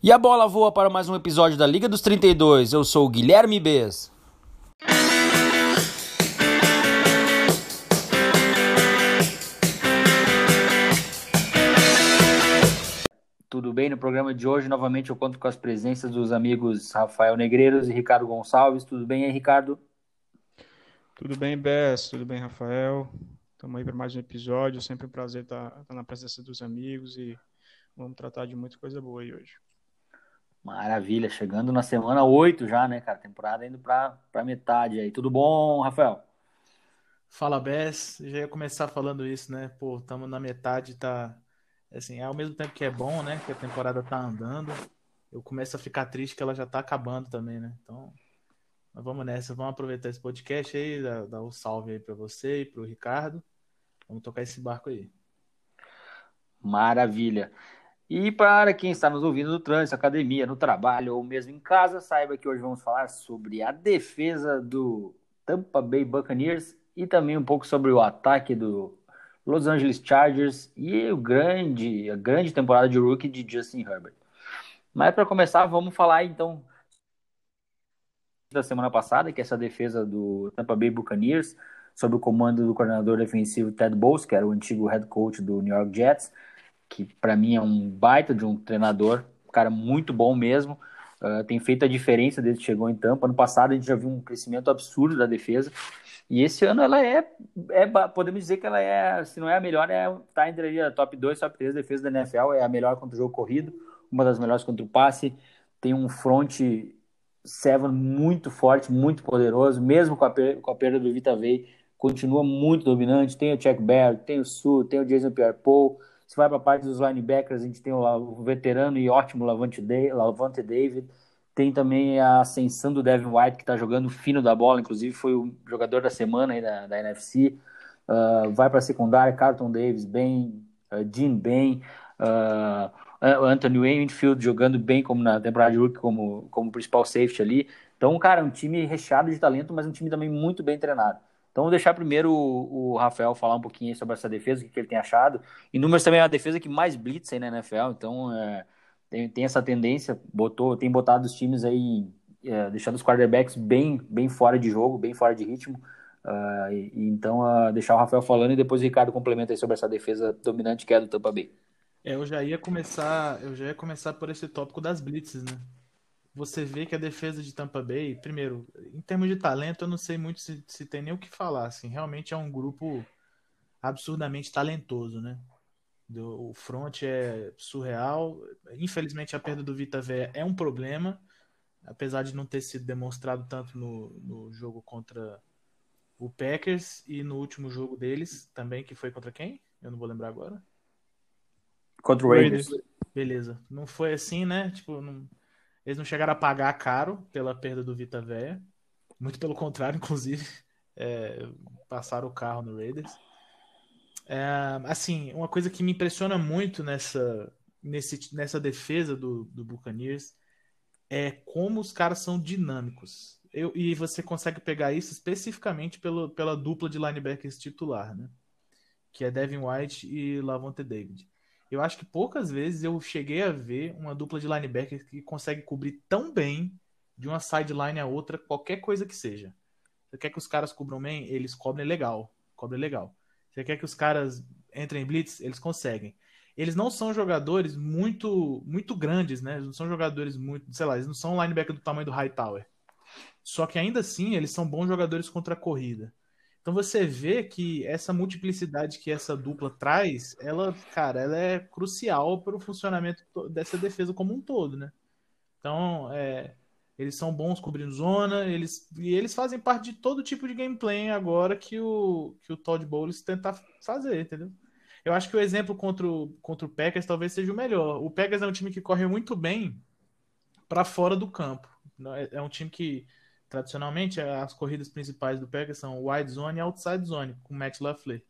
E a bola voa para mais um episódio da Liga dos 32. Eu sou o Guilherme Bez. Tudo bem? No programa de hoje, novamente, eu conto com as presenças dos amigos Rafael Negreiros e Ricardo Gonçalves. Tudo bem aí, Ricardo? Tudo bem, Bess? Tudo bem, Rafael? Estamos aí para mais um episódio. Sempre um prazer estar, estar na presença dos amigos e vamos tratar de muita coisa boa aí hoje. Maravilha, chegando na semana 8 já, né, cara? Temporada indo para metade aí. Tudo bom, Rafael? Fala, Bess. Já ia começar falando isso, né? Pô, estamos na metade, tá. Assim, ao mesmo tempo que é bom, né? Que a temporada tá andando, eu começo a ficar triste que ela já tá acabando também, né? Então, vamos nessa. Vamos aproveitar esse podcast aí, dar, dar um salve aí para você e pro Ricardo. Vamos tocar esse barco aí. Maravilha. E para quem está nos ouvindo no trânsito, academia, no trabalho ou mesmo em casa, saiba que hoje vamos falar sobre a defesa do Tampa Bay Buccaneers e também um pouco sobre o ataque do Los Angeles Chargers e o grande, a grande temporada de rookie de Justin Herbert. Mas para começar, vamos falar então da semana passada, que é essa defesa do Tampa Bay Buccaneers, sob o comando do coordenador defensivo Ted Bowles, que era o antigo head coach do New York Jets que para mim é um baita de um treinador, um cara muito bom mesmo. Uh, tem feito a diferença desde que chegou em Tampa. Ano passado a gente já viu um crescimento absurdo da defesa. E esse ano ela é, é podemos dizer que ela é, se não é a melhor, é tá entre a top 2, top 3 defesa da NFL, é a melhor contra o jogo corrido, uma das melhores contra o passe. Tem um front seven muito forte, muito poderoso, mesmo com a, com a perda do Vita Vey, continua muito dominante. Tem o Chuck Barrett, tem o Sul, tem o Jason Pierre-Paul, se vai para a parte dos linebackers, a gente tem o, veterano e ótimo Lavante, David. Tem também a ascensão do Devin White, que está jogando fino da bola, inclusive foi o jogador da semana aí da, da NFC. Uh, ah, vai para a secundária, Carlton Davis bem, uh, Dean bem, uh, Anthony Winfield jogando bem como na temporada de rookie, como, como principal safety ali. Então, cara, um time recheado de talento, mas um time também muito bem treinado. Então, vou deixar primeiro o, o Rafael falar um pouquinho sobre essa defesa, o que, ele tem achado. E números também é a defesa que mais blitz aí na NFL, então é, tem, tem essa tendência, botou, tem botado os times aí, é, deixando os quarterbacks bem, bem fora de jogo, bem fora de ritmo. Uh, e, então, uh, deixar o Rafael falando e depois o Ricardo complementa aí sobre essa defesa dominante que é do Tampa Bay. É, eu já ia começar, eu já ia começar por esse tópico das blitzes, né? Você vê que a defesa de Tampa Bay, primeiro, em termos de talento, eu não sei muito se, se tem nem o que falar. Assim, realmente é um grupo absurdamente talentoso, né? O front é surreal. Infelizmente, a perda do Vita Vé é um problema, apesar de não ter sido demonstrado tanto no, no jogo contra o Packers e no último jogo deles também, que foi contra quem? Eu não vou lembrar agora. Contra o Raiders. Beleza. Não foi assim, né? Tipo, não eles não chegaram a pagar caro pela perda do Vita Véia. Muito pelo contrário, inclusive. É, passaram o carro no Raiders. É, assim, uma coisa que me impressiona muito nessa, nesse, nessa defesa do, do Buccaneers é como os caras são dinâmicos. Eu, e você consegue pegar isso especificamente pelo, pela dupla de linebackers titular, né? Que é Devin White e Lavonte David. Eu acho que poucas vezes eu cheguei a ver uma dupla de linebackers que consegue cobrir tão bem de uma sideline a outra, qualquer coisa que seja. Você quer que os caras cubram bem? Eles cobrem legal. Cobrem legal. Você quer que os caras entrem em blitz? Eles conseguem. Eles não são jogadores muito muito grandes, né? Eles não são jogadores muito, sei lá, eles não são linebacker do tamanho do Hightower. Só que ainda assim, eles são bons jogadores contra a corrida. Então você vê que essa multiplicidade que essa dupla traz, ela, cara, ela é crucial para o funcionamento dessa defesa como um todo, né? Então, é, eles são bons cobrindo zona, eles e eles fazem parte de todo tipo de gameplay agora que o que o Todd Bowles tenta fazer, entendeu? Eu acho que o exemplo contra o, contra o Packers talvez seja o melhor. O Packers é um time que corre muito bem para fora do campo. É, é um time que Tradicionalmente, as corridas principais do Packers são wide zone e outside zone, com Matt LaFleur.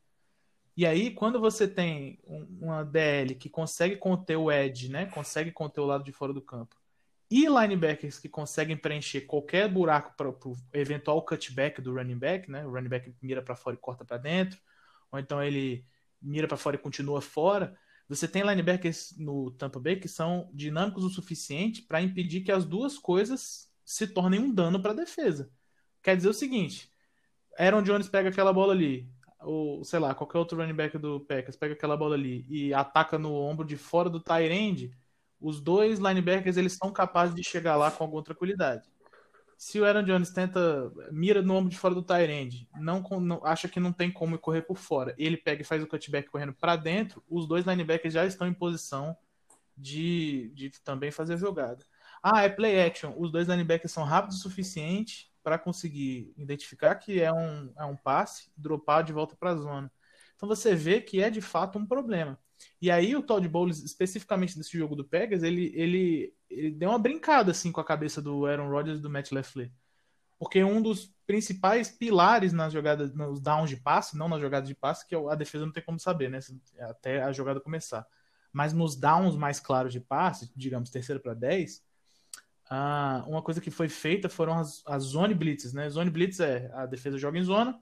E aí, quando você tem uma DL que consegue conter o edge, né, consegue conter o lado de fora do campo, e linebackers que conseguem preencher qualquer buraco para o eventual cutback do running back, né, o running back mira para fora e corta para dentro, ou então ele mira para fora e continua fora, Você tem linebackers no Tampa Bay que são dinâmicos o suficiente para impedir que as duas coisas se tornem um dano para a defesa. Quer dizer o seguinte: Aaron Jones pega aquela bola ali, ou sei lá, qualquer outro running back do Packers pega aquela bola ali e ataca no ombro de fora do tight end, os dois linebackers eles são capazes de chegar lá com alguma tranquilidade. Se o Aaron Jones tenta mira no ombro de fora do tight end, não, não acha que não tem como correr por fora, ele pega e faz o cutback correndo para dentro, os dois linebackers já estão em posição de, de também fazer a jogada. Ah, é play action. Os dois linebackers são rápidos o suficiente para conseguir identificar que é um, é um passe, dropar de volta para a zona. Então você vê que é de fato um problema. E aí o Todd Bowles, especificamente nesse jogo do Pegas, ele, ele, ele deu uma brincada assim com a cabeça do Aaron Rodgers e do Matt LeFleur. Porque um dos principais pilares nas jogadas, nos downs de passe, não nas jogadas de passe, que a defesa não tem como saber, né? Até a jogada começar. Mas nos downs mais claros de passe, digamos, terceiro para 10, ah, uma coisa que foi feita foram as, as zone blitzes, né? Zone blitz é a defesa joga em zona,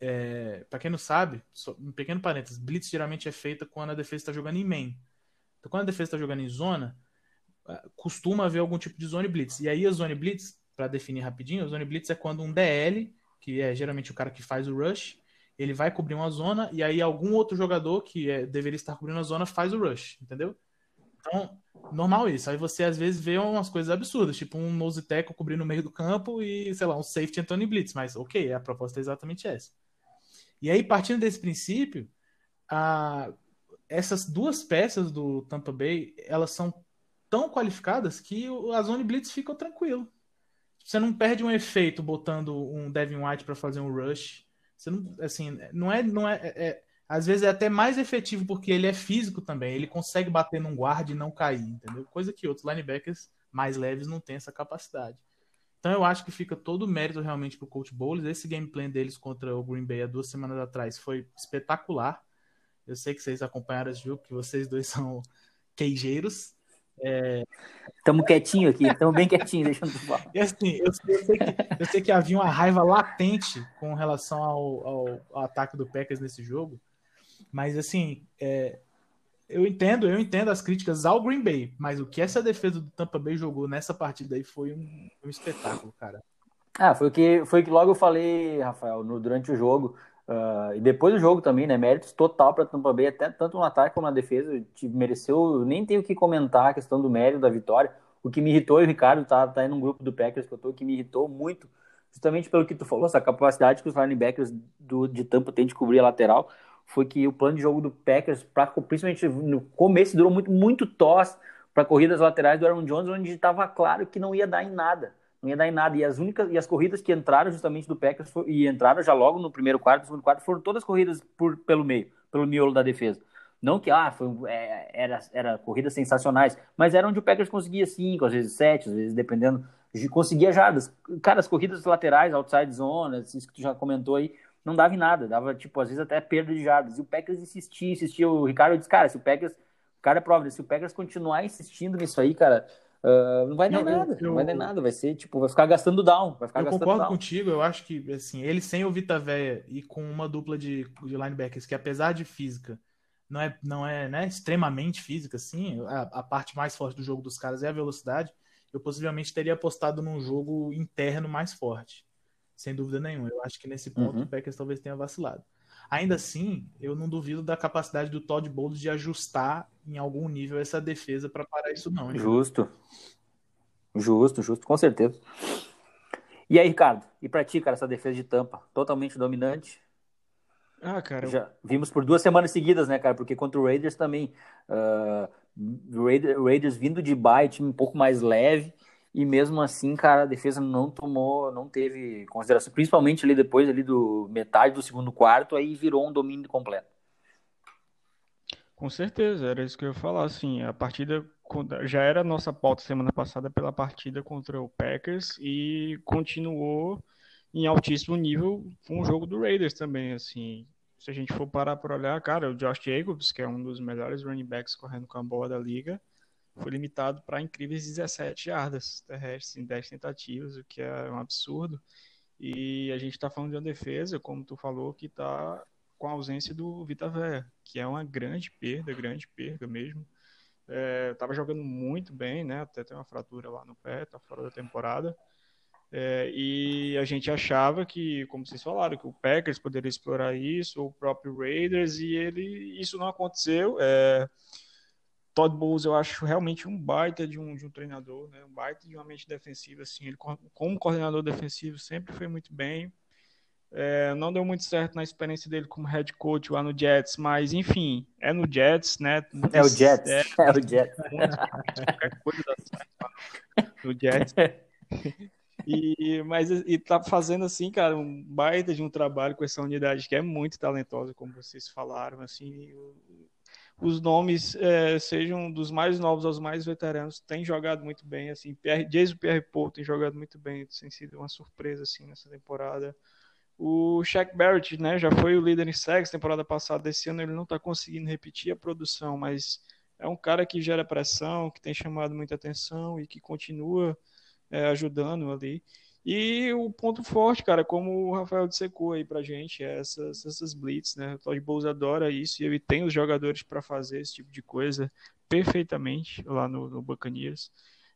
é, para quem não sabe, só, um pequeno parênteses, blitz geralmente é feita quando a defesa está jogando em main. Então, quando a defesa está jogando em zona, ah, costuma haver algum tipo de zone blitz. E aí a zone blitz, para definir rapidinho, a zone blitz é quando um DL, que é geralmente o cara que faz o rush, ele vai cobrir uma zona e aí algum outro jogador que é, deveria estar cobrindo a zona faz o rush, entendeu? Então, normal isso. Aí você às vezes vê umas coisas absurdas, tipo um nose tackle cobrindo no meio do campo e, sei lá, um safety Anthony Blitz, mas ok, a proposta é exatamente essa. E aí, partindo desse princípio, a, essas duas peças do Tampa Bay, elas são tão qualificadas que a zone blitz fica tranquilo. Você não perde um efeito botando um Devin White para fazer um rush. Você não, assim, não é, não é, é, é, às vezes é até mais efetivo porque ele é físico também. Ele consegue bater num guard e não cair, entendeu? Coisa que outros linebackers mais leves não têm essa capacidade. Então eu acho que fica todo o mérito realmente pro Coach Bowles. Esse gameplay deles contra o Green Bay há duas semanas atrás foi espetacular. Eu sei que vocês acompanharam esse jogo, que vocês dois são queijeiros. Estamos é... quietinho aqui, estamos bem quietinhos, deixando falar. E assim, eu, eu, sei que, eu sei que havia uma raiva latente com relação ao, ao, ao ataque do Packers nesse jogo, mas assim, é, eu entendo, eu entendo as críticas ao Green Bay, mas o que essa defesa do Tampa Bay jogou nessa partida aí foi um, um espetáculo, cara. Ah, foi o que foi que logo eu falei, Rafael, no, durante o jogo. Uh, e depois do jogo também, né? Méritos total para Tampa Bay, até tanto no ataque como na defesa. Te mereceu, nem tenho o que comentar a questão do mérito da vitória. O que me irritou, e o Ricardo tá, tá aí num grupo do Packers que eu tô, que me irritou muito, justamente pelo que tu falou, essa capacidade que os linebackers do, de Tampa têm de cobrir a lateral foi que o plano de jogo do Packers, pra, principalmente no começo, durou muito, muito tos para corridas laterais do Aaron Jones, onde estava claro que não ia dar em nada. Não ia dar em nada. E as únicas e as corridas que entraram justamente do Packers foi, e entraram já logo no primeiro quarto, no segundo quarto, foram todas corridas por, pelo meio, pelo miolo da defesa. Não que ah, foi, é, era, era corridas sensacionais, mas era onde o Packers conseguia cinco, às vezes sete, às vezes dependendo, conseguia jardas. Cara, as corridas laterais, outside zone, isso que tu já comentou aí, não dava em nada, dava, tipo, às vezes até perda de jardas. E o Packers insistia, insistia. O Ricardo disse, cara, se o Packers, o cara é prova, se o Packers continuar insistindo nisso aí, cara, uh, não vai dar não, nada, eu, não vai dar nada, vai ser, tipo, vai ficar gastando down, vai ficar eu gastando concordo down. contigo, eu acho que, assim, ele sem o Vita Véia e com uma dupla de, de linebackers que, apesar de física, não é, não é né, extremamente física, assim, a, a parte mais forte do jogo dos caras é a velocidade, eu possivelmente teria apostado num jogo interno mais forte sem dúvida nenhuma. Eu acho que nesse ponto uhum. o Packers talvez tenha vacilado. Ainda assim, eu não duvido da capacidade do Todd Bowles de ajustar em algum nível essa defesa para parar isso não. Justo. Justo, justo, com certeza. E aí, Ricardo, e pra ti, cara, essa defesa de tampa? Totalmente dominante? Ah, cara. Já vimos por duas semanas seguidas, né, cara? Porque contra o Raiders também. Uh, Raiders, Raiders vindo de bye, time um pouco mais leve e mesmo assim, cara, a defesa não tomou, não teve consideração, principalmente ali depois ali do metade do segundo quarto, aí virou um domínio completo. Com certeza, era isso que eu ia falar, assim, a partida já era a nossa pauta semana passada pela partida contra o Packers e continuou em altíssimo nível com o jogo do Raiders também, assim, se a gente for parar para olhar, cara, o Josh Jacobs, que é um dos melhores running backs correndo com a bola da liga, foi limitado para incríveis 17 jardas terrestres em 10 tentativas, o que é um absurdo. E a gente está falando de uma defesa, como tu falou, que está com a ausência do Vita Véia, que é uma grande perda, grande perda mesmo. Estava é, jogando muito bem, né? Até tem uma fratura lá no pé, tá fora da temporada. É, e a gente achava que, como vocês falaram, que o Packers poderia explorar isso, ou o próprio Raiders, e ele isso não aconteceu. É, Todd Bowles eu acho realmente um baita de um, de um treinador, né? um baita de uma mente defensiva. Assim, ele, como coordenador defensivo, sempre foi muito bem. É, não deu muito certo na experiência dele como head coach lá no Jets, mas enfim, é no Jets, né? É o Jets, é, é o Jets. Qualquer coisa dá certo no Jets. E, mas e tá fazendo assim, cara, um baita de um trabalho com essa unidade que é muito talentosa, como vocês falaram, assim, os nomes, é, sejam dos mais novos aos mais veteranos, têm jogado muito bem, assim, Pierre, Jason Pierre Paul tem jogado muito bem, tem sido uma surpresa, assim, nessa temporada. O Shaq Barrett, né, já foi o líder em sacks temporada passada, esse ano ele não está conseguindo repetir a produção, mas é um cara que gera pressão, que tem chamado muita atenção e que continua é, ajudando ali. E o ponto forte, cara, como o Rafael dissecou aí pra gente, é essas, essas blitz, né? O Todd Bowles adora isso e ele tem os jogadores para fazer esse tipo de coisa perfeitamente lá no, no Buccaneers.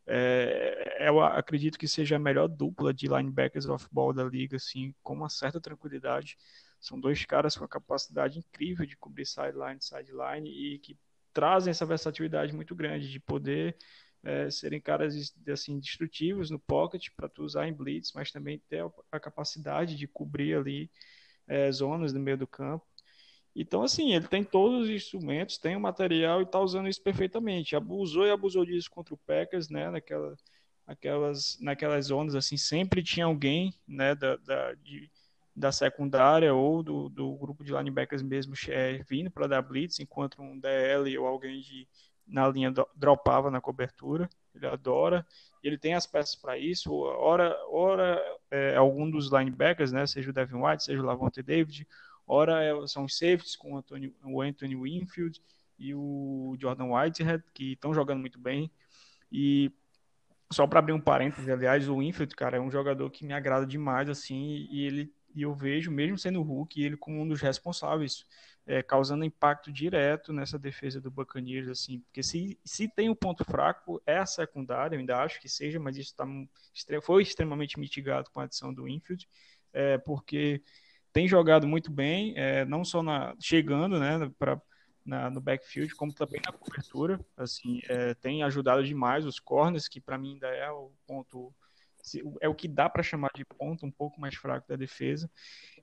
É, eu acredito que seja a melhor dupla de linebackers off-ball da liga, assim, com uma certa tranquilidade. São dois caras com a capacidade incrível de cobrir sideline, sideline e que trazem essa versatilidade muito grande de poder é, serem caras assim destrutivos no pocket para tu usar em blitz, mas também ter a capacidade de cobrir ali é, zonas no meio do campo. Então, assim, ele tem todos os instrumentos, tem o material e está usando isso perfeitamente. Abusou e abusou disso contra o Packers, né? Naquela, naquelas, naquelas zonas, assim, sempre tinha alguém, né, da, da, de, da secundária ou do, do grupo de linebackers mesmo é, vindo para dar blitz, enquanto um DL ou alguém de na linha dropava na cobertura, ele adora, ele tem as peças para isso, ora, ora é, algum dos linebackers, né, seja o Devin White, seja o Lavonte David, ora é, são os safeties com o Anthony, o Anthony Winfield e o Jordan Whitehead, que estão jogando muito bem, e só para abrir um parênteses, aliás, o Winfield, cara, é um jogador que me agrada demais, assim, e ele e eu vejo, mesmo sendo o Hulk, ele como um dos responsáveis é, causando impacto direto nessa defesa do Buccaneers, assim, porque se, se tem um ponto fraco é a secundária, eu ainda acho que seja, mas isso tá, foi extremamente mitigado com a adição do Infield, é, porque tem jogado muito bem, é, não só na, chegando, né, para no backfield, como também na cobertura, assim, é, tem ajudado demais os corners, que para mim ainda é o ponto é o que dá para chamar de ponto um pouco mais fraco da defesa.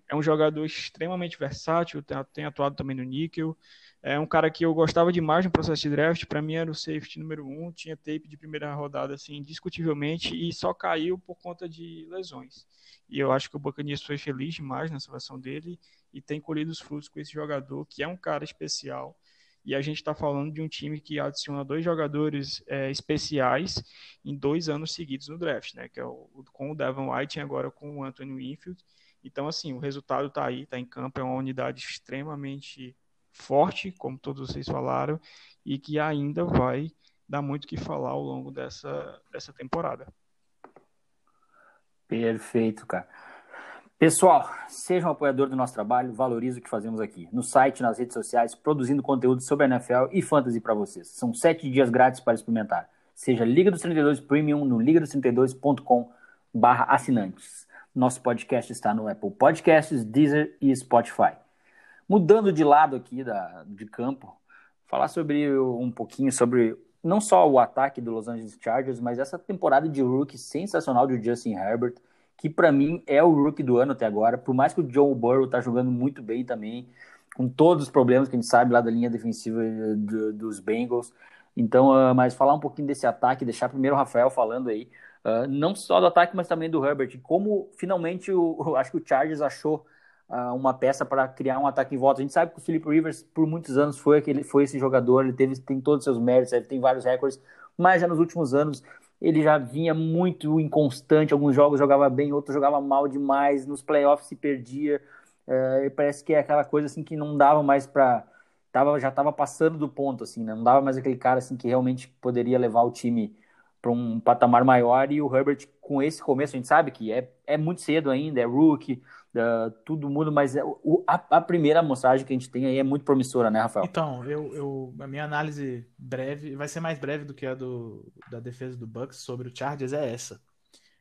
É um jogador extremamente versátil, tem atuado também no níquel. É um cara que eu gostava demais no processo de draft. Para mim era o safety número um, tinha tape de primeira rodada, assim, indiscutivelmente, e só caiu por conta de lesões. E eu acho que o Buccaneers foi feliz demais na seleção dele e tem colhido os frutos com esse jogador, que é um cara especial e a gente está falando de um time que adiciona dois jogadores é, especiais em dois anos seguidos no draft, né? Que é o, com o Devon White e agora com o Anthony Winfield. Então, assim, o resultado está aí, está em campo, é uma unidade extremamente forte, como todos vocês falaram, e que ainda vai dar muito o que falar ao longo dessa, dessa temporada. Perfeito, cara. Pessoal, seja um apoiador do nosso trabalho, valorize o que fazemos aqui. No site, nas redes sociais, produzindo conteúdo sobre a NFL e fantasy para vocês. São sete dias grátis para experimentar. Seja Liga dos 32 Premium no ligados32.com barra assinantes. Nosso podcast está no Apple Podcasts, Deezer e Spotify. Mudando de lado aqui da, de campo, falar sobre um pouquinho sobre não só o ataque do Los Angeles Chargers, mas essa temporada de rookie sensacional de Justin Herbert que para mim é o rookie do ano até agora, por mais que o Joe Burrow tá jogando muito bem também, com todos os problemas que a gente sabe lá da linha defensiva eh, do, dos Bengals. Então, uh, mas falar um pouquinho desse ataque, deixar primeiro o Rafael falando aí, uh, não só do ataque, mas também do Herbert, como finalmente o, acho que o Chargers achou uh, uma peça para criar um ataque em volta. A gente sabe que o Philip Rivers por muitos anos foi aquele, foi esse jogador, ele teve tem todos os seus méritos, ele tem vários recordes, mas já nos últimos anos ele já vinha muito inconstante, alguns jogos jogava bem, outros jogava mal demais, nos playoffs se perdia, é, parece que é aquela coisa assim que não dava mais para tava, já estava passando do ponto, assim, né? não dava mais aquele cara assim que realmente poderia levar o time para um patamar maior e o Herbert com esse começo a gente sabe que é, é muito cedo ainda, é rookie, uh, tudo muda, mas é, o, a, a, primeira amostragem que a gente tem aí é muito promissora, né, Rafael? Então, eu, eu, a minha análise breve, vai ser mais breve do que a do, da defesa do Bucks sobre o Chargers é essa.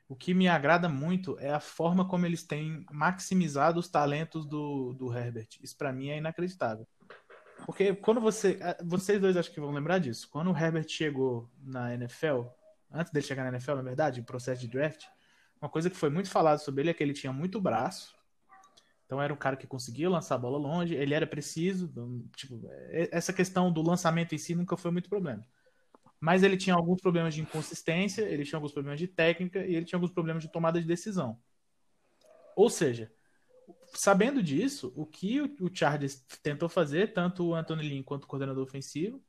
O que me agrada muito é a forma como eles têm maximizado os talentos do, do Herbert. Isso para mim é inacreditável. Porque quando você. Vocês dois acho que vão lembrar disso. Quando o Herbert chegou na NFL, antes dele chegar na NFL, na verdade, em processo de draft, uma coisa que foi muito falado sobre ele é que ele tinha muito braço. Então era um cara que conseguia lançar a bola longe, ele era preciso. Tipo, é, essa questão do lançamento em si nunca foi muito problema. Mas ele tinha alguns problemas de inconsistência, ele tinha alguns problemas de técnica e ele tinha alguns problemas de tomada de decisão. Ou seja, sabendo disso, o que o Chargers tentou fazer, tanto o Anthony Lynn quanto o coordenador ofensivo,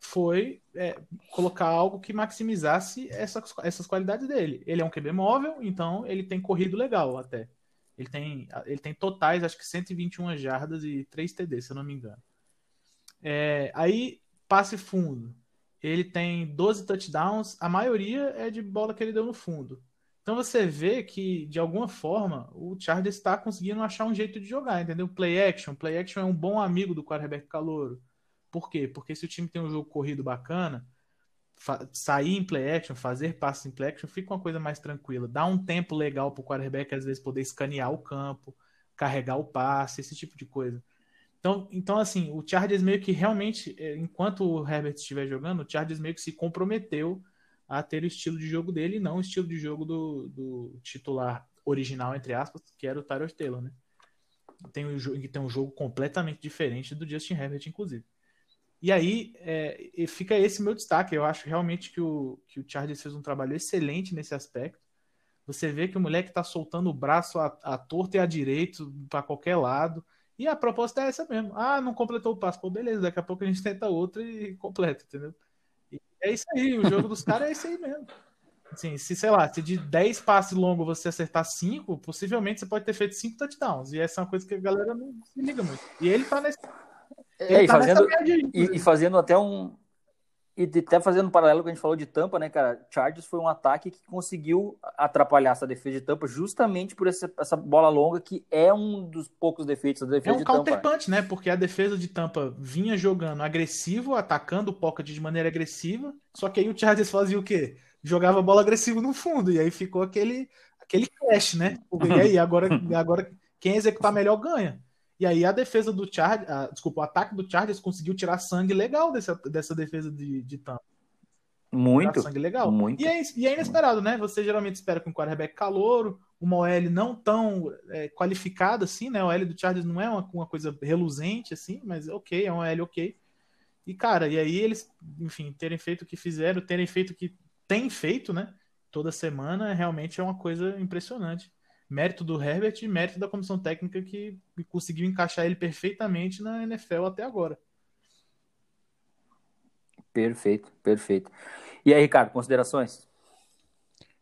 foi é, colocar algo que maximizasse essas, essas qualidades dele. Ele é um QB móvel, então ele tem corrido legal até. Ele tem, ele tem totais, acho que 121 jardas e 3 TD, se eu não me engano. É, aí, passe fundo. Ele tem 12 touchdowns, a maioria é de bola que ele deu no fundo. Então você vê que, de alguma forma, o Chargers está conseguindo achar um jeito de jogar, entendeu? Play action. Play action é um bom amigo do quarterback calouro. Por quê? Porque se o time tem um jogo corrido bacana, sair em play action, fazer passes em play action, fica uma coisa mais tranquila. Dá um tempo legal para o quarterback, às vezes, poder escanear o campo, carregar o passe, esse tipo de coisa. Então, então assim, o Chargers meio que realmente, é, enquanto o Herbert estiver jogando, o Chargers meio que se comprometeu a ter o estilo de jogo dele e não o estilo de jogo do, do titular original, entre aspas, que era o Tyrod Taylor, né? Tem um, tem um jogo completamente diferente do Justin Herbert, inclusive. E aí é, fica esse meu destaque. Eu acho realmente que o, que o Chargers fez um trabalho excelente nesse aspecto. Você vê que o moleque está soltando o braço à, à torta e à direito, para qualquer lado. E a proposta é essa mesmo. Ah, não completou o passo. Pô, beleza, daqui a pouco a gente tenta outro e completa, entendeu? E é isso aí, o jogo dos caras é isso aí mesmo. Assim, se, sei lá, se de 10 passes longos você acertar 5, possivelmente você pode ter feito 5 touchdowns. E essa é uma coisa que a galera não se liga muito. E ele tá nesse, é, e, tá fazendo, e, e, fazendo até um. E até fazendo um paralelo que a gente falou de Tampa, né, cara? Chargers foi um ataque que conseguiu atrapalhar essa defesa de Tampa justamente por essa, essa bola longa, que é um dos poucos defeitos da defesa de Tampa. É um counterpunch, né? Porque a defesa de Tampa vinha jogando agressivo, atacando o pocket de maneira agressiva, só que aí o Chargers fazia o quê? Jogava bola agressiva no fundo, e aí ficou aquele, aquele clash, né? E aí, agora, agora quem executar melhor ganha. E aí a defesa do Chargers, desculpa, o ataque do Chargers conseguiu tirar sangue legal dessa, dessa defesa de, de Tampa. Muito. sangue legal. Muito. E é, e é inesperado, né? Você geralmente espera com um quarterback calouro, uma OL não tão é, qualificada assim, né? O OL do Chargers não é uma, uma coisa reluzente assim, mas ok, é um OL ok. E cara, e aí eles, enfim, terem feito o que fizeram, terem feito o que têm feito, né? Toda semana, realmente é uma coisa impressionante mérito do Herbert e mérito da comissão técnica que conseguiu encaixar ele perfeitamente na NFL até agora. Perfeito, perfeito. E aí, Ricardo, considerações?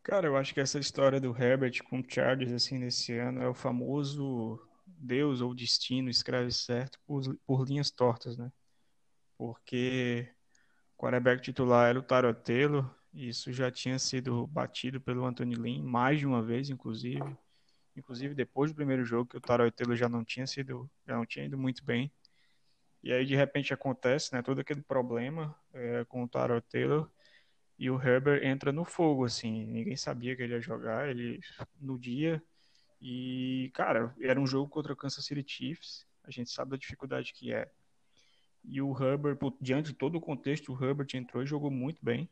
Cara, eu acho que essa história do Herbert com o Chargers assim nesse ano é o famoso Deus ou destino escreve certo por, por linhas tortas, né? Porque o quarterback titular era o Tarotelo, isso já tinha sido batido pelo Anthony Lynn mais de uma vez, inclusive inclusive depois do primeiro jogo que o Tarot Taylor já não tinha sido, já não tinha ido muito bem. E aí de repente acontece, né, todo aquele problema é, com o Tarot Taylor e o Herbert entra no fogo, assim, ninguém sabia que ele ia jogar, ele no dia e cara, era um jogo contra o Kansas City Chiefs, a gente sabe da dificuldade que é. E o Herbert, diante de todo o contexto, o Herbert entrou e jogou muito bem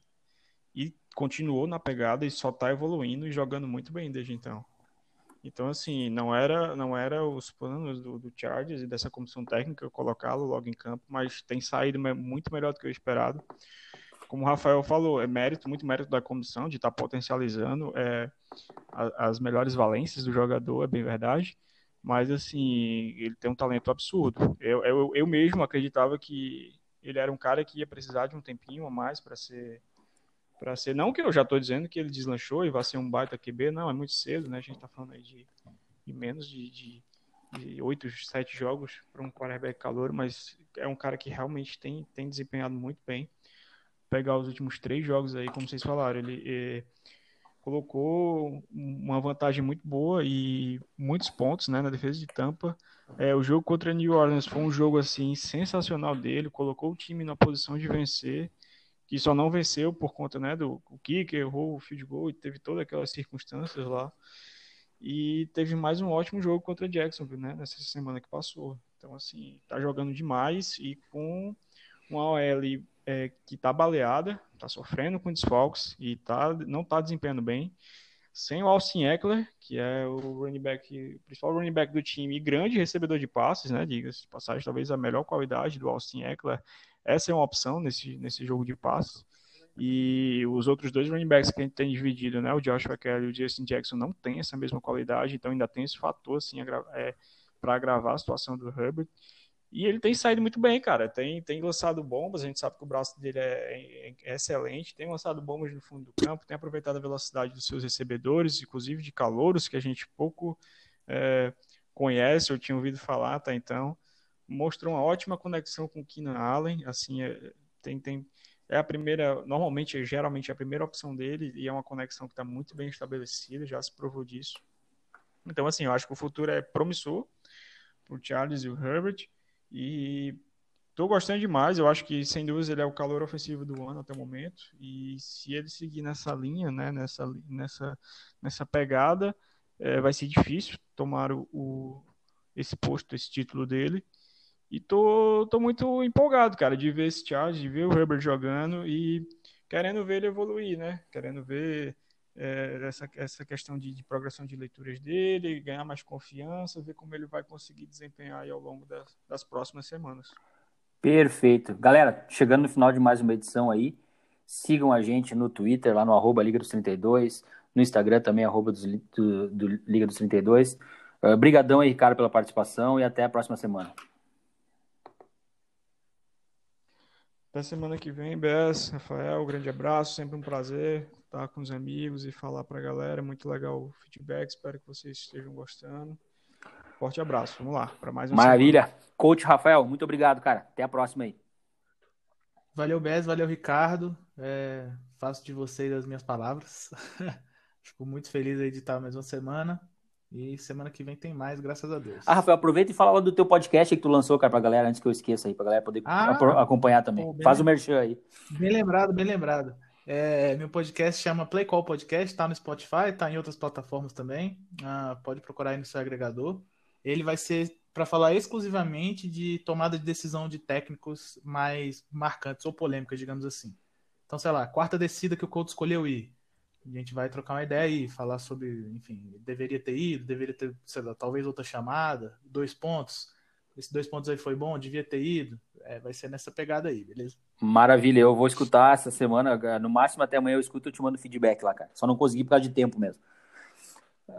e continuou na pegada e só tá evoluindo e jogando muito bem desde então. Então, assim, não era, não era os planos do, do Chargers e dessa comissão técnica colocá-lo logo em campo, mas tem saído muito melhor do que eu esperado. Como o Rafael falou, é mérito, muito mérito da comissão de estar tá potencializando é, as melhores valências do jogador, é bem verdade. Mas, assim, ele tem um talento absurdo. Eu, eu, eu mesmo acreditava que ele era um cara que ia precisar de um tempinho a mais para ser para ser. Não que eu já estou dizendo que ele deslanchou e vai ser um baita QB, não, é muito cedo, né? A gente está falando aí de, de menos de, de, de 8, 7 jogos para um quarterback calor, mas é um cara que realmente tem, tem desempenhado muito bem. pegar os últimos três jogos aí, como vocês falaram, ele é, colocou uma vantagem muito boa e muitos pontos né, na defesa de Tampa. É, o jogo contra New Orleans foi um jogo assim sensacional dele, colocou o time na posição de vencer, que só não venceu por conta né, do o kicker, errou o field goal e teve todas aquelas circunstâncias lá. E teve mais um ótimo jogo contra Jacksonville, né, nessa semana que passou. Então, assim, tá jogando demais e com uma OL é, que está baleada, está sofrendo com desfalques e tá, não está desempenhando bem. Sem o Austin Eckler, que é o running back, o principal running back do time e grande recebedor de passes, né? Diga-se de passagem, talvez a melhor qualidade do Austin Eckler. Essa é uma opção nesse, nesse jogo de passes. E os outros dois running backs que a gente tem dividido, né? O Joshua Kelly e o Justin Jackson não tem essa mesma qualidade, então ainda tem esse fator assim, é, para agravar a situação do Herbert. E ele tem saído muito bem, cara. Tem, tem lançado bombas. A gente sabe que o braço dele é, é, excelente. Tem lançado bombas no fundo do campo. Tem aproveitado a velocidade dos seus recebedores, inclusive de calouros, que a gente pouco é, conhece ou tinha ouvido falar até então. Mostrou uma ótima conexão com Keenan Allen. Assim, é, tem, tem, é a primeira, normalmente, geralmente é a primeira opção dele. E é uma conexão que está muito bem estabelecida. Já se provou disso. Então, assim, eu acho que o futuro é promissor para o Charles e o Herbert. E estou gostando demais. Eu acho que, sem dúvida, ele é o calor ofensivo do ano até o momento. E se ele seguir nessa linha, né, nessa, nessa, nessa pegada, é, vai ser difícil tomar o, o, esse posto, esse título dele. E tô, tô muito empolgado, cara, de ver esse Charles, de ver o Herbert jogando e querendo ver ele evoluir, né? Querendo ver é, essa, essa questão de, de, progressão de leituras dele, ganhar mais confiança, ver como ele vai conseguir desempenhar ao longo das, das próximas semanas. Perfeito. Galera, chegando no final de mais uma edição aí, sigam a gente no Twitter, lá no arroba Liga dos 32, no Instagram também, arroba do, do Liga dos 32. Obrigadão uh, aí, Ricardo, pela participação e até a próxima semana. Até semana que vem, Bess, Rafael, um grande abraço, sempre um prazer estar com os amigos e falar para a galera. Muito legal o feedback, espero que vocês estejam gostando. Forte abraço, vamos lá, para mais um Maravilha. Semana. Coach Rafael, muito obrigado, cara. Até a próxima aí. Valeu, Bess, valeu, Ricardo. É, faço de vocês as minhas palavras. Fico muito feliz aí de estar mais uma semana. E semana que vem tem mais, graças a Deus. Ah, Rafael, aproveita e fala do teu podcast que tu lançou, cara, pra galera, antes que eu esqueça aí, pra galera poder ah, acompanhar também. Faz o merchan aí. Bem lembrado, bem lembrado. É, meu podcast chama Play Call Podcast, tá no Spotify, tá em outras plataformas também. Ah, pode procurar aí no seu agregador. Ele vai ser para falar exclusivamente de tomada de decisão de técnicos mais marcantes ou polêmicas, digamos assim. Então, sei lá, quarta descida que o Couto escolheu ir a gente vai trocar uma ideia aí, falar sobre, enfim, deveria ter ido, deveria ter, sei lá, talvez outra chamada, dois pontos. Esses dois pontos aí foi bom, devia ter ido. É, vai ser nessa pegada aí, beleza? Maravilha, eu vou escutar essa semana, no máximo até amanhã eu escuto e te mando feedback lá, cara. Só não consegui por causa de tempo mesmo.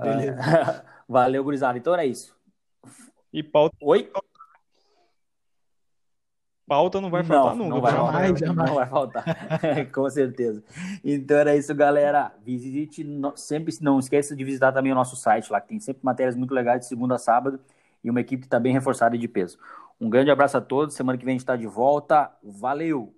Beleza. valeu, gurizada. Então era isso. E pauta. Oi? Pauta não vai faltar não, nunca. Não vai, jamais, jamais. não vai faltar, com certeza. Então era isso, galera. Visite, sempre não esqueça de visitar também o nosso site lá, que tem sempre matérias muito legais de segunda a sábado e uma equipe que está bem reforçada de peso. Um grande abraço a todos. Semana que vem a gente está de volta. Valeu!